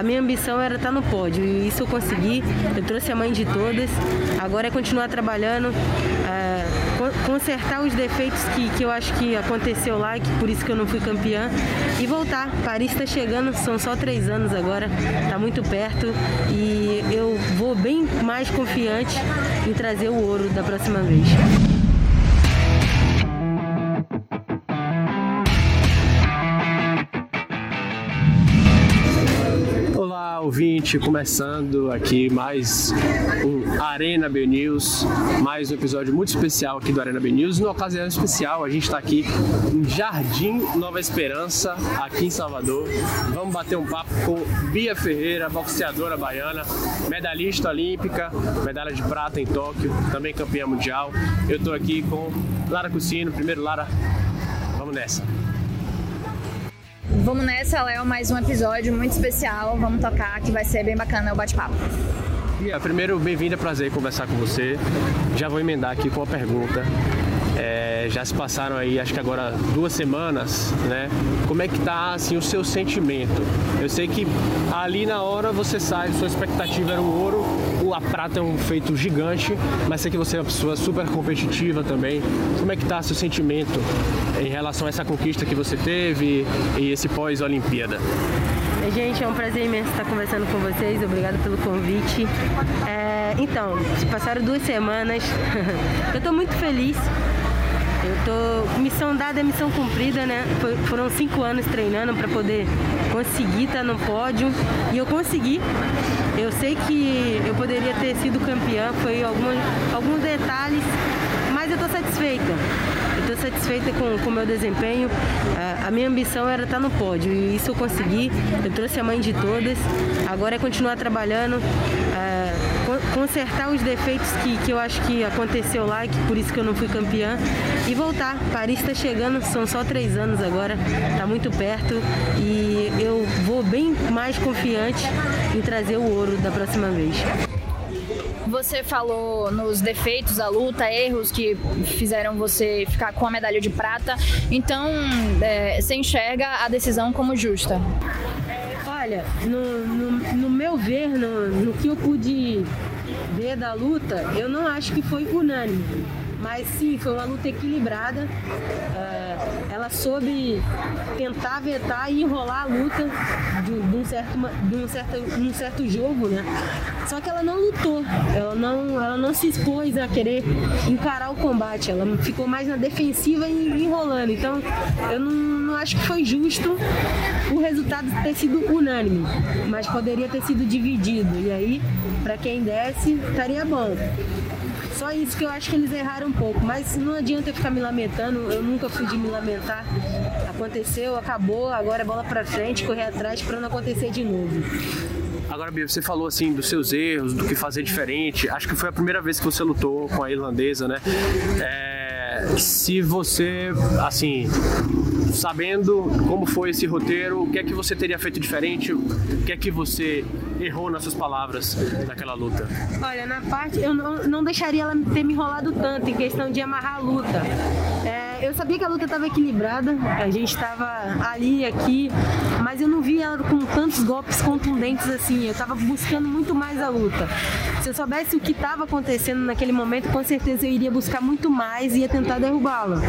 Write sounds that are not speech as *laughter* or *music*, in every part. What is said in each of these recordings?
a minha ambição era estar no pódio e isso eu consegui. Eu trouxe a mãe de todas. Agora é continuar trabalhando, é, consertar os defeitos que, que eu acho que aconteceu lá, que por isso que eu não fui campeã, e voltar. Paris está chegando, são só três anos agora, está muito perto e eu vou bem mais confiante em trazer o ouro da próxima vez. Ouvinte, começando aqui mais um Arena B News, mais um episódio muito especial aqui do Arena B News. Numa ocasião especial, a gente está aqui em Jardim Nova Esperança, aqui em Salvador. Vamos bater um papo com Bia Ferreira, boxeadora baiana, medalhista olímpica, medalha de prata em Tóquio, também campeã mundial. Eu estou aqui com Lara Cucino. Primeiro, Lara, vamos nessa. Vamos nessa, Léo, mais um episódio muito especial. Vamos tocar que vai ser bem bacana o bate-papo. E primeiro, bem-vinda, prazer conversar com você. Já vou emendar aqui com uma pergunta. É, já se passaram aí, acho que agora duas semanas, né? Como é que tá assim o seu sentimento? Eu sei que ali na hora você sai, sua expectativa era o ouro, a prata é um feito gigante, mas sei que você é uma pessoa super competitiva também. Como é que tá seu sentimento em relação a essa conquista que você teve e esse pós-Olimpíada? Gente, é um prazer imenso estar conversando com vocês. Obrigada pelo convite. É, então, se passaram duas semanas. *laughs* Eu estou muito feliz eu tô. Missão dada é missão cumprida, né? Foram cinco anos treinando para poder conseguir estar tá no pódio. E eu consegui. Eu sei que eu poderia ter sido campeã, foi alguns, alguns detalhes, mas eu tô satisfeita. Eu tô satisfeita com o meu desempenho. A, a minha ambição era estar tá no pódio e isso eu consegui. Eu trouxe a mãe de todas. Agora é continuar trabalhando. É, consertar os defeitos que, que eu acho que aconteceu lá, que por isso que eu não fui campeã, e voltar. Paris está chegando, são só três anos agora, está muito perto e eu vou bem mais confiante em trazer o ouro da próxima vez. Você falou nos defeitos da luta, erros que fizeram você ficar com a medalha de prata. Então, é, você enxerga a decisão como justa? Olha, no, no, no meu ver, no, no que eu pude ver da luta, eu não acho que foi unânime. Mas sim, foi uma luta equilibrada. Uh, ela soube tentar vetar e enrolar a luta de, de, um, certo, de um, certo, um certo jogo, né? Só que ela não lutou, ela não, ela não se expôs a querer encarar o combate, ela ficou mais na defensiva e enrolando. Então eu não, não acho que foi justo o resultado ter sido unânime, mas poderia ter sido dividido. E aí, para quem desce, estaria bom. Só isso que eu acho que eles erraram um pouco. Mas não adianta ficar me lamentando. Eu nunca fui de me lamentar. Aconteceu, acabou, agora é bola pra frente, correr atrás para não acontecer de novo. Agora, Bia, você falou assim dos seus erros, do que fazer diferente. Acho que foi a primeira vez que você lutou com a irlandesa, né? É, se você, assim, sabendo como foi esse roteiro, o que é que você teria feito diferente? O que é que você errou nas suas palavras naquela luta? Olha, na parte, eu não, não deixaria ela ter me enrolado tanto em questão de amarrar a luta. É, eu sabia que a luta estava equilibrada, a gente estava ali, aqui, mas eu não vi ela com tantos golpes contundentes assim. Eu estava buscando muito mais a luta. Se eu soubesse o que estava acontecendo naquele momento, com certeza eu iria buscar muito mais e ia tentar derrubá-la.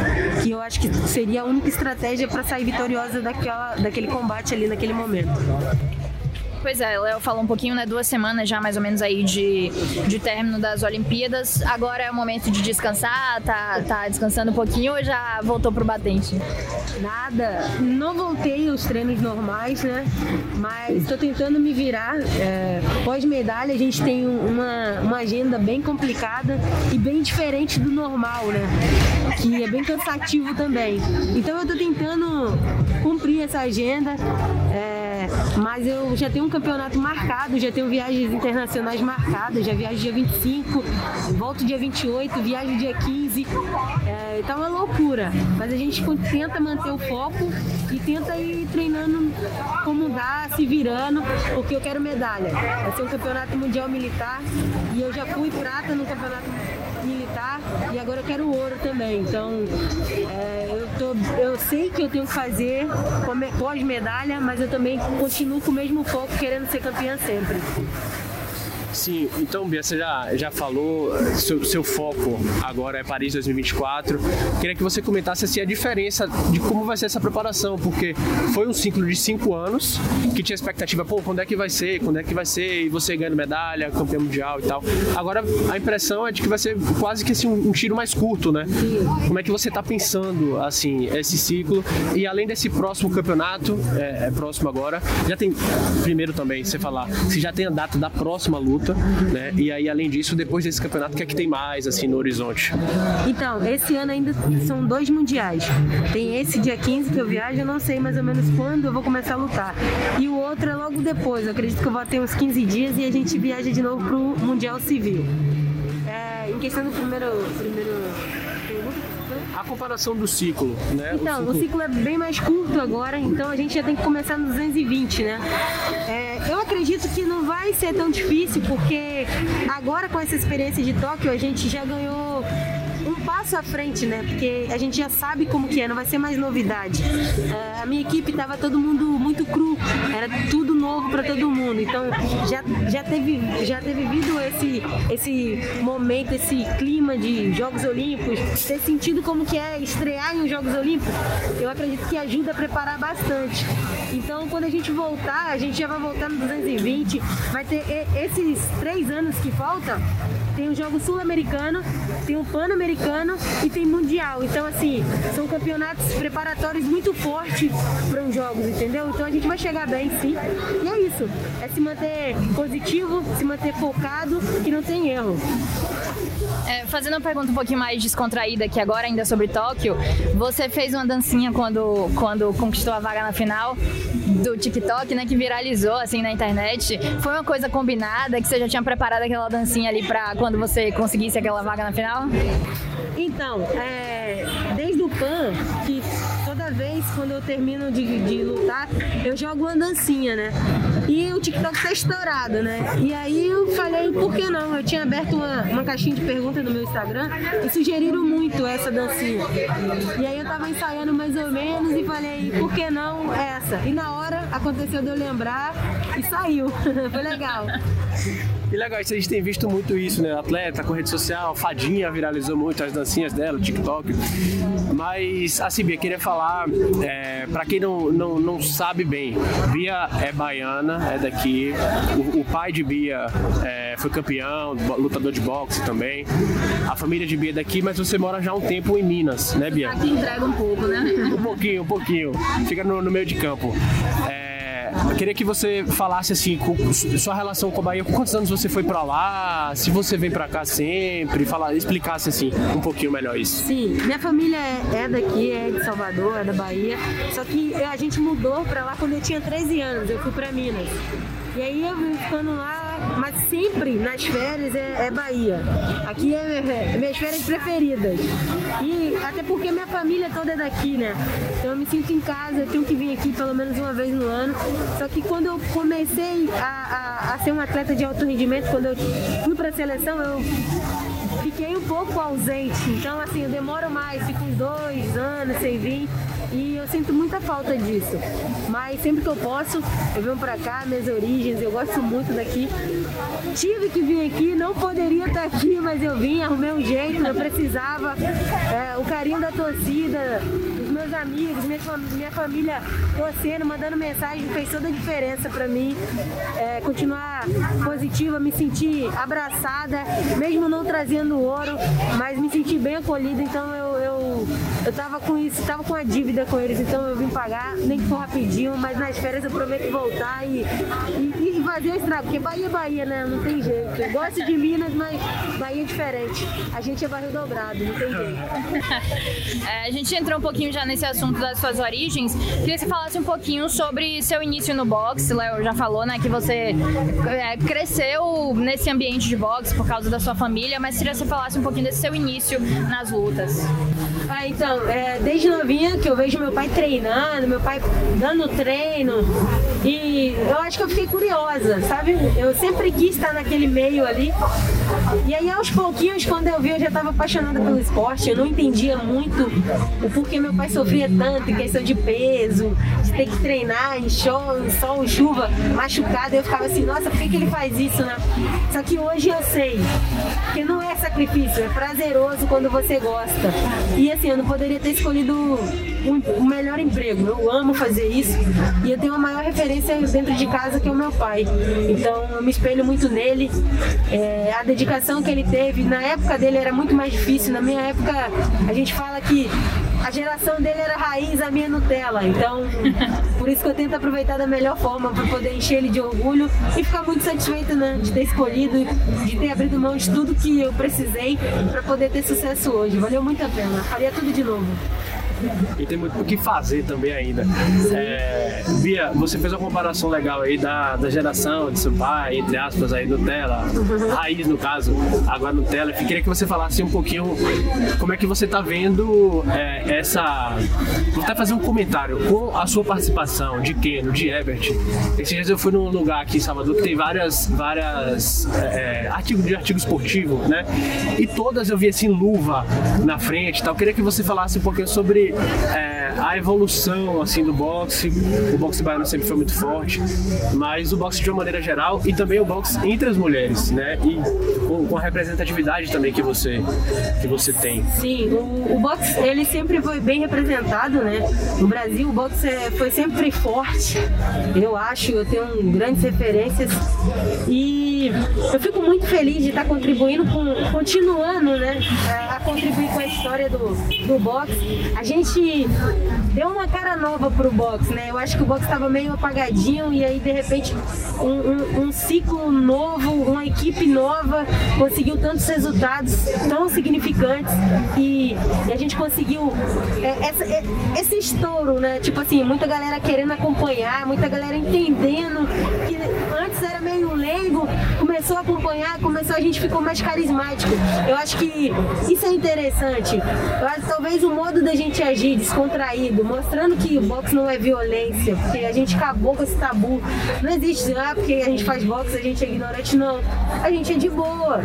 Que eu acho que seria a única estratégia para sair vitoriosa daquela, daquele combate ali naquele momento. Pois é, Léo falou um pouquinho, né? Duas semanas já mais ou menos aí de, de término das Olimpíadas. Agora é o momento de descansar, tá, tá descansando um pouquinho ou já voltou pro batente? Nada, não voltei aos treinos normais, né? Mas estou tentando me virar. É, Pós-medalha, a gente tem uma, uma agenda bem complicada e bem diferente do normal, né? Que é bem cansativo também. Então eu estou tentando cumprir essa agenda. É, mas eu já tenho um campeonato marcado, já tenho viagens internacionais marcadas, já viajo dia 25, volto dia 28, viajo dia 15. É, então é uma loucura. Mas a gente tenta manter o foco e tenta ir treinando como dá, se virando, porque eu quero medalha. Vai ser um campeonato mundial militar e eu já fui prata no campeonato militar e agora eu quero ouro também. Então é, eu, sei que eu tenho que fazer pós-medalha, mas eu também continuo com o mesmo foco, querendo ser campeã sempre. Sim, então Bia, você já, já falou, seu, foco agora é Paris 2024. Queria que você comentasse assim, a diferença de como vai ser essa preparação, porque foi um ciclo de cinco anos que tinha expectativa, pô, quando é que vai ser, quando é que vai ser, e você ganhando medalha, campeão mundial e tal. Agora a impressão é de que vai ser quase que assim, um tiro mais curto, né? Como é que você está pensando assim, esse ciclo? E além desse próximo campeonato, é, é próximo agora, já tem, primeiro também, você falar, se já tem a data da próxima luta luta, né? E aí, além disso, depois desse campeonato, o que é que tem mais, assim, no horizonte? Então, esse ano ainda são dois mundiais. Tem esse dia 15 que eu viajo, eu não sei mais ou menos quando eu vou começar a lutar. E o outro é logo depois, eu acredito que eu vou ter uns 15 dias e a gente viaja de novo pro Mundial Civil. É, em questão do primeiro, primeiro a comparação do ciclo, né? Então, o ciclo... o ciclo... é bem mais curto agora, então a gente já tem que começar no 220, né? É, eu acredito que não vai ser tão difícil, porque agora com essa experiência de Tóquio a gente já ganhou passo à frente, né? Porque a gente já sabe como que é, não vai ser mais novidade. Uh, a minha equipe tava todo mundo muito cru, era tudo novo para todo mundo. Então já, já teve já teve vivido esse esse momento, esse clima de Jogos Olímpicos, ter sentido como que é estrear em Jogos Olímpicos. Eu acredito que ajuda a preparar bastante. Então quando a gente voltar, a gente já vai voltar no 220, vai ter esses três anos que faltam tem o jogo sul-americano, tem o pan-americano e tem mundial. Então, assim, são campeonatos preparatórios muito fortes para os jogos, entendeu? Então a gente vai chegar bem, sim. E é isso. É se manter positivo, se manter focado e não tem erro. É, fazendo uma pergunta um pouquinho mais descontraída aqui agora, ainda sobre Tóquio, você fez uma dancinha quando, quando conquistou a vaga na final do TikTok, né, que viralizou assim na internet. Foi uma coisa combinada que você já tinha preparado aquela dancinha ali para quando você conseguisse aquela vaga na final? Então, é, desde o PAN, vez quando eu termino de, de lutar, eu jogo uma dancinha, né? E o TikTok tá estourado, né? E aí eu falei, por que não? Eu tinha aberto uma, uma caixinha de perguntas no meu Instagram e sugeriram muito essa dancinha. E aí eu tava ensaiando mais ou menos e falei, por que não essa? E na hora aconteceu de eu lembrar e saiu. *laughs* Foi legal. E legal, a gente tem visto muito isso, né? Atleta com rede social, Fadinha viralizou muito as dancinhas dela, TikTok. Mas, assim, Bia, queria falar, é, para quem não, não, não sabe bem, Bia é baiana, é daqui. O, o pai de Bia é, foi campeão, lutador de boxe também. A família de Bia é daqui, mas você mora já há um tempo em Minas, né, Bia? Aqui entrega um pouco, né? Um pouquinho, um pouquinho. Fica no, no meio de campo. É, eu queria que você falasse assim, com, sua relação com a Bahia, quantos anos você foi para lá, se você vem para cá sempre, falar, explicasse assim um pouquinho melhor isso. Sim, minha família é, é daqui, é de Salvador, é da Bahia, só que a gente mudou para lá quando eu tinha 13 anos, eu fui para Minas. E aí eu vim ficando lá, mas sempre nas férias é, é Bahia. Aqui é, é, minhas férias preferidas. E até porque minha família toda é daqui, né? Então eu me sinto em casa, eu tenho que vir aqui pelo menos uma vez no ano. Só que quando eu comecei a, a, a ser um atleta de alto rendimento, quando eu fui para a seleção, eu fiquei um pouco ausente. Então, assim, eu demoro mais, fico uns dois anos sem vir. E eu sinto muita falta disso. Mas sempre que eu posso, eu venho pra cá, minhas origens, eu gosto muito daqui. Tive que vir aqui, não poderia estar aqui, mas eu vim, arrumei um jeito, eu precisava. É, o carinho da torcida, meus amigos, minha, minha família torcendo, mandando mensagem, fez toda a diferença para mim. É, continuar positiva, me sentir abraçada, mesmo não trazendo ouro, mas me sentir bem acolhida. Então eu, eu, tava com isso, tava com a dívida com eles, então eu vim pagar, nem que for rapidinho, mas nas férias eu prometo voltar e, e, e fazer estrago, porque Bahia é Bahia, né? Não tem jeito. Eu gosto de Minas, mas Bahia é diferente. A gente é barril dobrado, não tem jeito. *laughs* é, a gente entrou um pouquinho já nesse assunto das suas origens, queria que você falasse um pouquinho sobre seu início no boxe. Léo já falou, né, que você é, cresceu nesse ambiente de boxe por causa da sua família, mas queria que você falasse um pouquinho desse seu início nas lutas. Ah, então, é, desde novinha que eu vejo meu pai treinando, meu pai dando treino, e eu acho que eu fiquei curiosa, sabe? Eu sempre quis estar naquele meio ali. E aí, aos pouquinhos, quando eu vi, eu já estava apaixonada pelo esporte. Eu não entendia muito o porquê meu pai sofria tanto em questão de peso, de ter que treinar em show, em sol, chuva, machucado. Eu ficava assim, nossa, por que, que ele faz isso, né? Só que hoje eu sei que não é sacrifício, é prazeroso quando você gosta. E assim, eu não poderia ter escolhido o melhor emprego. Eu amo fazer isso e eu tenho a maior referência dentro de casa que é o meu pai. Então eu me espelho muito nele. É, a dedicação que ele teve, na época dele era muito mais difícil. Na minha época, a gente fala que a geração dele era raiz, a minha Nutella. Então, por isso que eu tento aproveitar da melhor forma para poder encher ele de orgulho e ficar muito satisfeito, né, de ter escolhido, de ter abrido mão de tudo que eu precisei para poder ter sucesso hoje. Valeu muito a pena. Faria tudo de novo e tem muito o que fazer também ainda. É, Bia, você fez uma comparação legal aí da, da geração de seu pai, entre aspas, aí Nutella, raiz no caso, agora Nutella. Eu queria que você falasse um pouquinho como é que você está vendo é, essa. Vou até fazer um comentário com a sua participação de Keno, de Ebert. Esses dias eu fui num lugar aqui em Salvador que tem várias, várias é, artigos de artigo esportivo, né? E todas eu vi assim luva na frente tal. Eu queria que você falasse um pouquinho sobre é, a evolução assim do boxe. O boxe baiano sempre foi muito forte, mas o boxe de uma maneira geral e também o boxe entre as mulheres, né? E com, com a representatividade também que você que você tem. Sim, o, o boxe ele sempre foi bem representado, né? No Brasil o boxe é, foi sempre forte. Eu acho, eu tenho grandes referências e eu fico muito feliz de estar contribuindo com continuando, né? A, contribuir com a história do, do boxe. A gente gente deu uma cara nova pro boxe, né? Eu acho que o boxe estava meio apagadinho e aí de repente um, um, um, ciclo novo, uma equipe nova conseguiu tantos resultados tão significantes e, e a gente conseguiu é, essa, é, esse estouro, né? Tipo assim, muita galera querendo acompanhar, muita galera entendendo que antes era meio leigo, começou a acompanhar, começou a gente ficou mais carismático. Eu acho que isso é interessante. Eu acho talvez o modo da gente agir descontraído, mostrando que o boxe não é violência, porque a gente acabou com esse tabu. Não existe, ah, porque a gente faz boxe, a gente é ignorante, não. A gente é de boa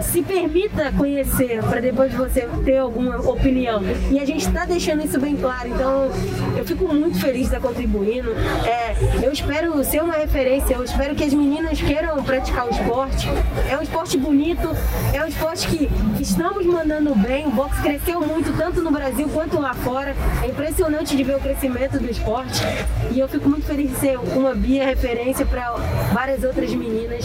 se permita conhecer para depois você ter alguma opinião. E a gente está deixando isso bem claro. Então, eu fico muito feliz de estar contribuindo. É, eu espero ser uma referência. Eu espero que as meninas queiram praticar o esporte. É um esporte bonito. É um esporte que estamos mandando bem. O boxe cresceu muito, tanto no Brasil quanto lá fora. É impressionante de ver o crescimento do esporte. E eu fico muito feliz de ser uma Bia referência para várias outras meninas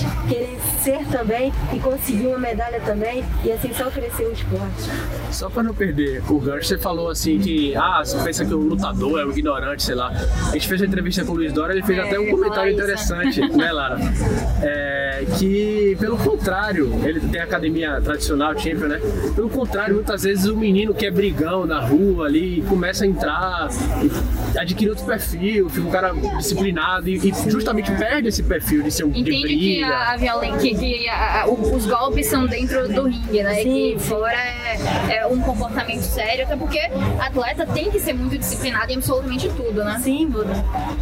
ser também e conseguir uma medalha também e assim só crescer o esporte. Só para não perder o gancho, você falou assim que ah, você pensa que o lutador é o ignorante, sei lá. A gente fez uma entrevista com o Luiz Dora, ele fez é, até um comentário interessante, né, Lara? É, que pelo contrário, ele tem a academia tradicional, Champion, né? Pelo contrário, muitas vezes o menino que é brigão na rua ali começa a entrar, adquire outro perfil, fica um cara disciplinado e, e justamente perde esse perfil de ser um Entende de briga. que a, a violência, que a, a, os golpes são dentro do ringue, né? Sim, que fora é, é, um comportamento sério, até porque atleta tem que ser muito disciplinado em absolutamente tudo, né? Sim, Buda.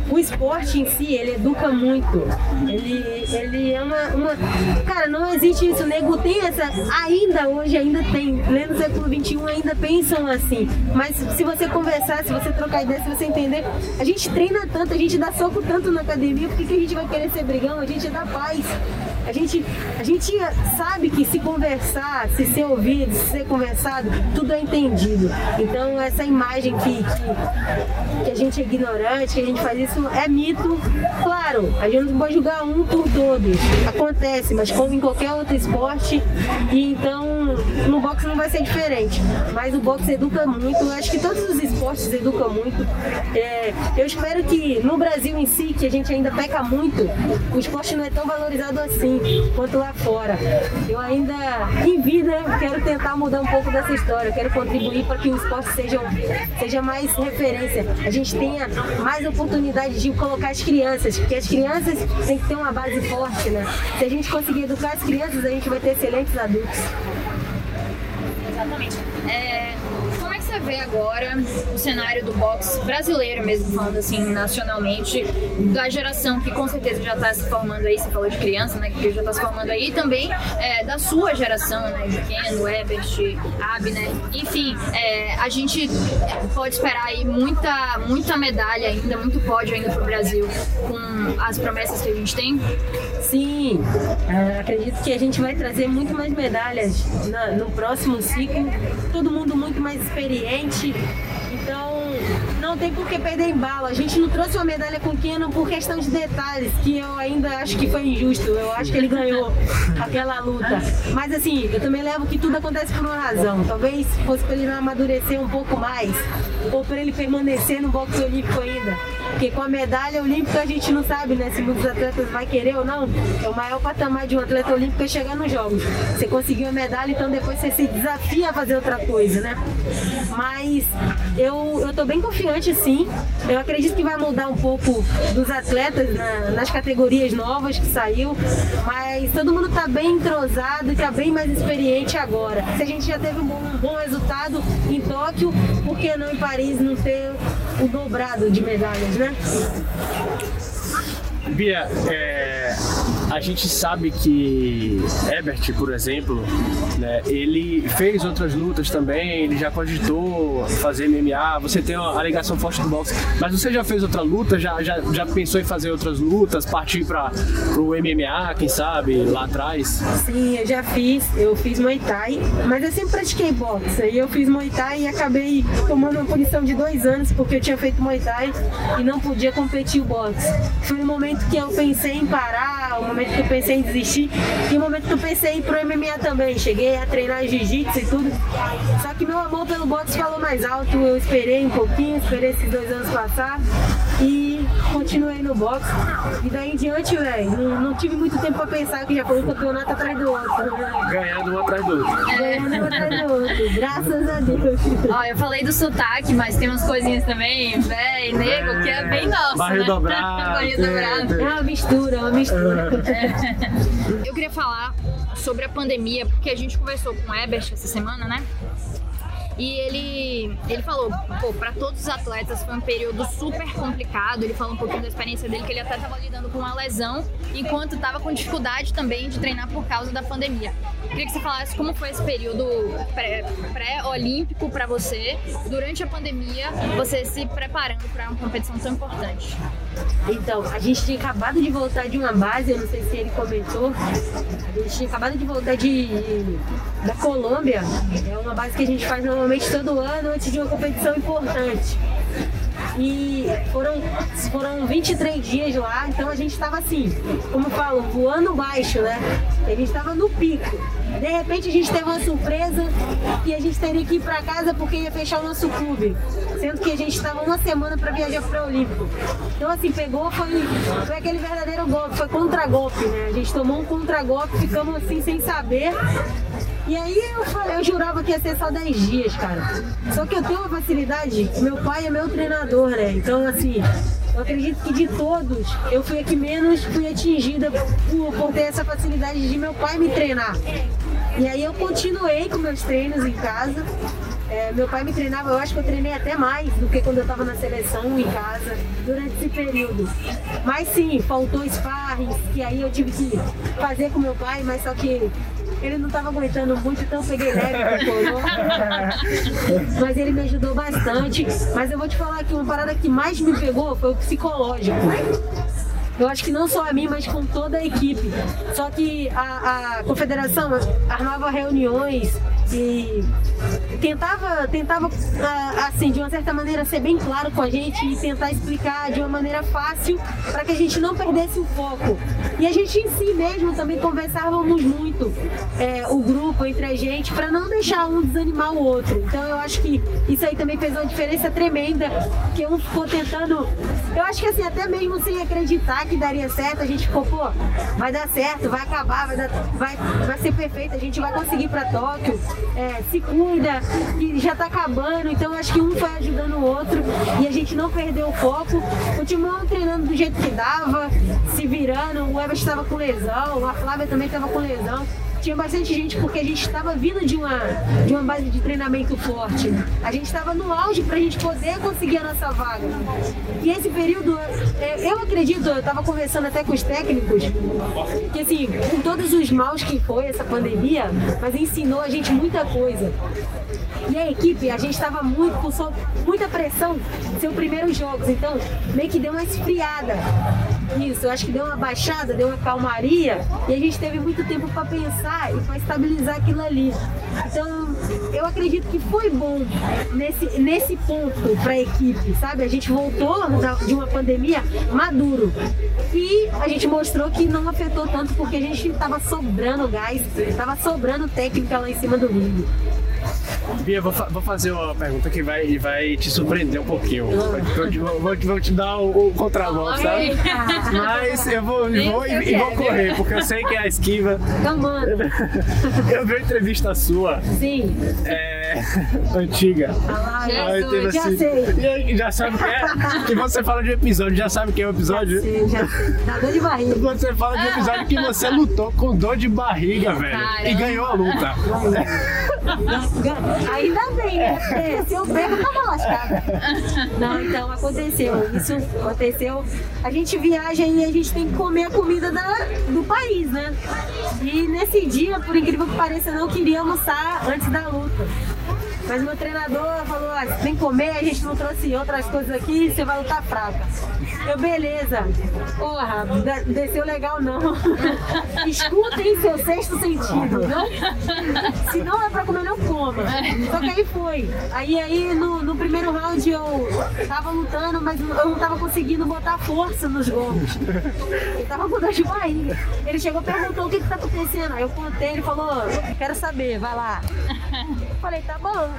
O esporte em si, ele educa muito. Ele, ele é uma, uma. Cara, não existe isso. O nego tem essa. Ainda hoje, ainda tem. No século XXI ainda pensam assim. Mas se você conversar, se você trocar ideia, se você entender, a gente treina tanto, a gente dá soco tanto na academia, por que, que a gente vai querer ser brigão? A gente é da paz. A gente, a gente sabe que se conversar, se ser ouvido, se ser conversado, tudo é entendido. Então essa imagem que, que, que a gente é ignorante, que a gente faz isso, é mito. Claro, a gente não pode julgar um por todos. Acontece, mas como em qualquer outro esporte, e então no boxe não vai ser diferente. Mas o boxe educa muito, eu acho que todos os esportes educam muito. É, eu espero que no Brasil em si, que a gente ainda peca muito, o esporte não é tão valorizado assim quanto lá fora. Eu ainda, em vida, quero tentar mudar um pouco dessa história. Eu quero contribuir para que o esporte seja, seja mais referência. A gente tenha mais oportunidade de colocar as crianças, porque as crianças têm que ter uma base forte, né? Se a gente conseguir educar as crianças, a gente vai ter excelentes adultos. Exatamente. É, como é que você vê agora o cenário do boxe brasileiro mesmo, falando assim, nacionalmente, da geração que com certeza já está se formando aí, você falou de criança, né, que já está se formando aí, e também é, da sua geração, né, de Ken, Ebert, Abner, enfim, é, a gente pode esperar aí muita, muita medalha ainda, muito pódio ainda para o Brasil com as promessas que a gente tem? Sim, é, acredito que a gente vai trazer muito mais medalhas no próximo ciclo. Todo mundo muito mais experiente. Então, não tem por que perder em bala. A gente não trouxe uma medalha com Kenan por questão de detalhes, que eu ainda acho que foi injusto. Eu acho que ele ganhou aquela luta. Mas assim, eu também levo que tudo acontece por uma razão. Talvez fosse para ele amadurecer um pouco mais, ou para ele permanecer no boxe olímpico ainda. Porque com a medalha olímpica a gente não sabe, né, se muitos atletas vai querer ou não. É o maior patamar de um atleta olímpico é chegar nos jogos. Você conseguiu a medalha, então depois você se desafia a fazer outra coisa, né? Mas eu, eu tô bem confiante sim. Eu acredito que vai mudar um pouco dos atletas na, nas categorias novas que saiu. Mas todo mundo tá bem entrosado e tá bem mais experiente agora. Se a gente já teve um bom, um bom resultado em Tóquio, por que não em Paris não ter o dobrado de medalhas, né? Bia, é, a gente sabe que Ebert, por exemplo, né, ele fez outras lutas também, ele já cogitou fazer MMA, você tem uma alegação forte do boxe, mas você já fez outra luta, já, já, já pensou em fazer outras lutas, partir para o MMA, quem sabe, lá atrás? Sim, eu já fiz, eu fiz Muay Thai, mas eu sempre pratiquei boxe, e eu fiz Muay Thai e acabei tomando uma punição de dois anos porque eu tinha feito Muay Thai e não podia competir o boxe. Foi um momento que eu pensei em parar, o momento que eu pensei em desistir e o momento que eu pensei em ir pro MMA também. Cheguei a treinar jiu-jitsu e tudo. Só que meu amor pelo boxe falou mais alto. Eu esperei um pouquinho, esperei esses dois anos passar e continuei no boxe. E daí em diante, velho, não, não, tive muito tempo pra pensar que já foi um campeonato atrás do outro. Ganhando um atrás do outro. Ganhando um atrás do outro. Graças a Deus. Ó, eu falei do sotaque, mas tem umas coisinhas também, velho, nego, que é bem nosso. Barril né? dobrado. Barril dobrado. É uma mistura, é uma mistura. É. Eu queria falar sobre a pandemia, porque a gente conversou com o Ebert essa semana, né? E ele, ele falou, pô, para todos os atletas foi um período super complicado. Ele falou um pouquinho da experiência dele, que ele até estava lidando com uma lesão, enquanto estava com dificuldade também de treinar por causa da pandemia. Queria que você falasse como foi esse período pré-olímpico pré para você, durante a pandemia, você se preparando para uma competição tão importante. Então, a gente tinha acabado de voltar de uma base, eu não sei se ele comentou, a gente tinha acabado de voltar de, da Colômbia, é uma base que a gente faz normalmente todo ano antes de uma competição importante. E foram, foram 23 dias lá, então a gente estava assim, como falo, voando baixo, né? A gente estava no pico. De repente a gente teve uma surpresa e a gente teria que ir para casa porque ia fechar o nosso clube. Sendo que a gente estava uma semana para viajar para o Olímpico. Então assim, pegou, foi, foi aquele verdadeiro golpe, foi contra-golpe, né? A gente tomou um contra-golpe, ficamos assim sem saber. E aí eu falei, eu jurava que ia ser só 10 dias, cara. Só que eu tenho uma facilidade, meu pai é meu treinador, né? Então assim, eu acredito que de todos, eu fui a que menos fui atingida por, por ter essa facilidade de meu pai me treinar. E aí eu continuei com meus treinos em casa. É, meu pai me treinava, eu acho que eu treinei até mais do que quando eu estava na seleção em casa, durante esse período. Mas sim, faltou sparring, que aí eu tive que fazer com meu pai, mas só que ele não estava aguentando muito, então peguei leve. Mas ele me ajudou bastante. Mas eu vou te falar que uma parada que mais me pegou foi o psicológico. Eu acho que não só a mim, mas com toda a equipe. Só que a, a confederação armava reuniões e tentava, tentava assim, de uma certa maneira, ser bem claro com a gente e tentar explicar de uma maneira fácil para que a gente não perdesse o foco. E a gente em si mesmo também conversávamos muito, é, o grupo entre a gente, para não deixar um desanimar o outro. Então eu acho que isso aí também fez uma diferença tremenda, que um ficou tentando. Eu acho que assim, até mesmo sem acreditar que daria certo, a gente ficou, pô, vai dar certo, vai acabar, vai, dar, vai, vai ser perfeito, a gente vai conseguir para Tóquio, é, se cuida, que já tá acabando, então acho que um foi ajudando o outro e a gente não perdeu o foco, continuamos treinando do jeito que dava, se virando, o Everton estava com lesão, a Flávia também estava com lesão. Tinha bastante gente porque a gente estava vindo de uma, de uma base de treinamento forte. A gente estava no auge para a gente poder conseguir a nossa vaga. E esse período, é, eu acredito, eu estava conversando até com os técnicos, que assim, com todos os maus que foi essa pandemia, mas ensinou a gente muita coisa. E a equipe, a gente estava muito com muita pressão de ser o primeiro jogos, então meio que deu uma esfriada. Isso, eu acho que deu uma baixada, deu uma calmaria e a gente teve muito tempo para pensar e para estabilizar aquilo ali. Então, eu acredito que foi bom nesse, nesse ponto para a equipe, sabe? A gente voltou de uma pandemia maduro e a gente mostrou que não afetou tanto porque a gente estava sobrando gás, estava sobrando técnica lá em cima do ringue. Bia, vou, fa vou, fazer uma pergunta que vai, vai te surpreender um pouquinho. Vou, vou, vou te dar o, o contramão, sabe? Mas eu vou, vou e, vou correr, porque eu sei que é a esquiva. Então. *laughs* Eu vi uma entrevista sua. Sim. É, antiga. Ah, Jesus, já sei. Já sabe o que é? Que você fala de um episódio, já sabe o que é o episódio? Já sei, já sei. Dá dor de barriga. Você fala de um episódio que você lutou com dor de barriga, velho. Caramba. E ganhou a luta. Ainda bem, né? se eu pego, tava lascada. Não, então aconteceu. Isso aconteceu. A gente viaja e a gente tem que comer a comida da, do país, né? E nesse dia, por incrível que pareça, eu não queria almoçar antes da luta. Mas meu treinador falou, ah, que comer, a gente não trouxe outras coisas aqui, você vai lutar fraca. Eu, beleza. Porra, desceu legal não. *laughs* Escutem seu sexto sentido, não? Se não é pra comer, não coma. Só que aí foi. Aí, aí no, no primeiro round eu tava lutando, mas eu não tava conseguindo botar força nos golpes. Eu tava com dor de barriga. Ele chegou e perguntou o que que tá acontecendo. Aí eu contei, ele falou, quero saber, vai lá. Falei, tá bom.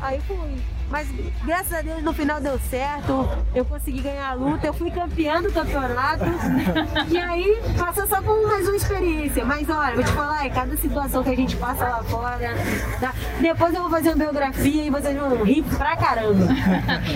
Aí fui. Mas graças a Deus no final deu certo. Eu consegui ganhar a luta, eu fui campeã do campeonato. e aí passou só por mais uma experiência. Mas olha, vou te falar, é cada situação que a gente passa lá fora. Tá? Depois eu vou fazer uma biografia e vocês vão rir pra caramba.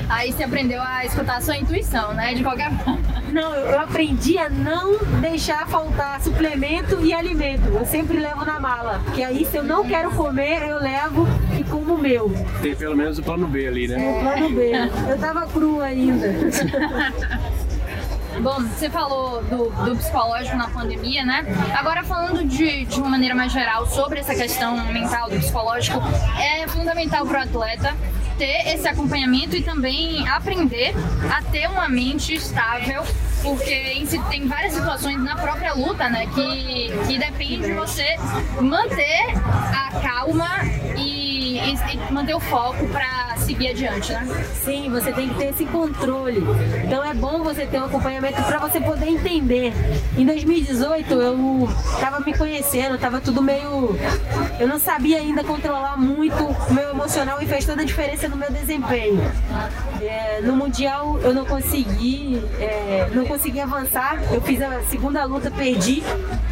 aí você aprendeu a escutar a sua intuição, né? De qualquer forma. Não, eu aprendi a não deixar faltar suplemento e alimento. Eu sempre levo na mala. Porque aí se eu não quero comer, eu levo e como o meu. Tem pelo menos o plano B ali, né? É, plano B. Eu tava crua ainda. *laughs* Bom, você falou do, do, psicológico na pandemia, né? Agora falando de, de uma maneira mais geral sobre essa questão mental do psicológico, é fundamental para o atleta ter esse acompanhamento e também aprender a ter uma mente estável porque tem várias situações na própria luta, né, que, que depende de você manter a calma e, e, e manter o foco para seguir adiante, né? Sim, você tem que ter esse controle. Então é bom você ter um acompanhamento para você poder entender. Em 2018 eu tava me conhecendo, tava tudo meio. Eu não sabia ainda controlar muito o meu emocional e fez toda a diferença no meu desempenho. É, no Mundial eu não consegui, é, não consegui avançar. Eu fiz a segunda luta, perdi.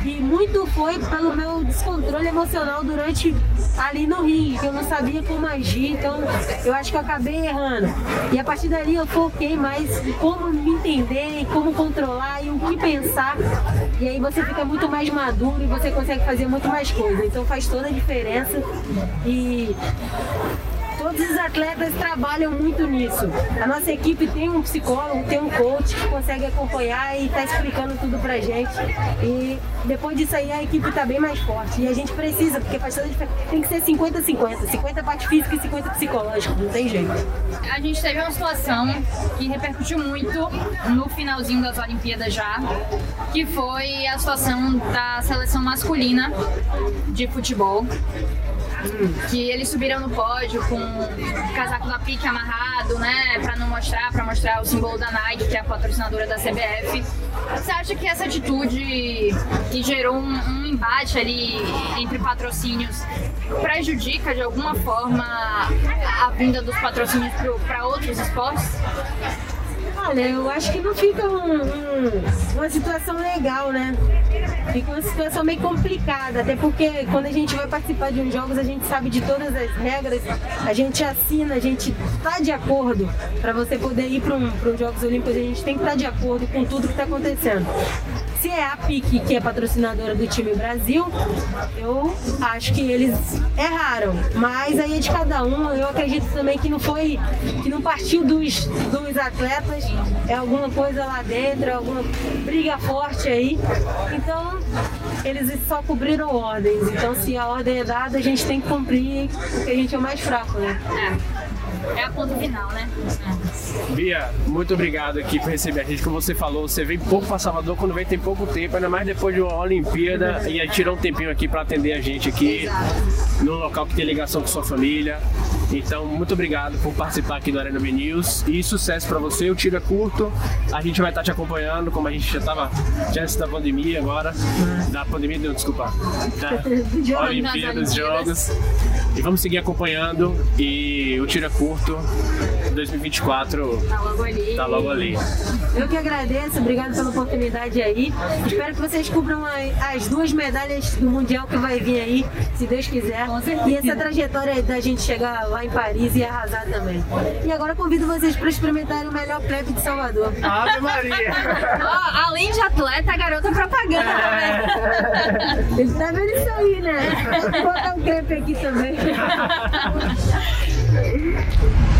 E muito foi pelo meu descontrole emocional durante ali no ringue, que eu não sabia como agir. Então eu acho que eu acabei errando. E a partir dali eu foquei mais como me entender, como controlar e o que pensar. E aí você fica muito mais maduro e você consegue fazer muito mais coisas. Então faz toda a diferença. E Todos os atletas trabalham muito nisso. A nossa equipe tem um psicólogo, tem um coach que consegue acompanhar e está explicando tudo pra gente. E depois disso aí a equipe está bem mais forte. E a gente precisa, porque faz toda diferença. Tem que ser 50-50. 50 parte física e 50 psicológico, não tem jeito. A gente teve uma situação que repercutiu muito no finalzinho das Olimpíadas já, que foi a situação da seleção masculina de futebol que eles subiram no pódio com o casaco da pique amarrado, né, para não mostrar, para mostrar o símbolo da Nike, que é a patrocinadora da CBF. Você acha que essa atitude que gerou um, um embate ali entre patrocínios prejudica de alguma forma a vinda dos patrocínios para outros esportes? Eu acho que não fica um, um, uma situação legal, né? Fica uma situação meio complicada, até porque quando a gente vai participar de uns jogos, a gente sabe de todas as regras, a gente assina, a gente tá de acordo. Para você poder ir para um, os Jogos Olímpicos, a gente tem que estar tá de acordo com tudo que está acontecendo se é a PIC que é patrocinadora do time Brasil, eu acho que eles erraram. Mas aí é de cada um. Eu acredito também que não foi, que não partiu dos, dos atletas, é alguma coisa lá dentro, é alguma briga forte aí. Então, eles só cobriram ordens. Então, se a ordem é dada, a gente tem que cumprir, porque a gente é o mais fraco, né? É. É a ponto final, né? Bia, muito obrigado aqui por receber a gente. Como você falou, você vem pouco para Salvador, quando vem tem pouco tempo, ainda mais depois de uma Olimpíada, e aí tirou um tempinho aqui para atender a gente aqui Exato. no local que tem ligação com sua família. Então, muito obrigado por participar aqui do Arena B News e sucesso para você. O tiro é curto, a gente vai estar te acompanhando, como a gente já estava já antes da pandemia agora, da pandemia, não, desculpa, da *laughs* Olimpíada dos Jogos. E vamos seguir acompanhando e o tiro é curto 2024 tá logo ali. Tá logo ali. Eu que agradeço, obrigado pela oportunidade aí. Espero que vocês cubram as duas medalhas do Mundial que vai vir aí, se Deus quiser. E essa trajetória da gente chegar lá em Paris e arrasar também. E agora convido vocês para experimentarem o melhor crepe de Salvador. Ave Maria! *laughs* oh, além de atleta, a garota propaganda é. também. Ele tá vendo isso aí, né? Vou botar um crepe aqui também. *laughs*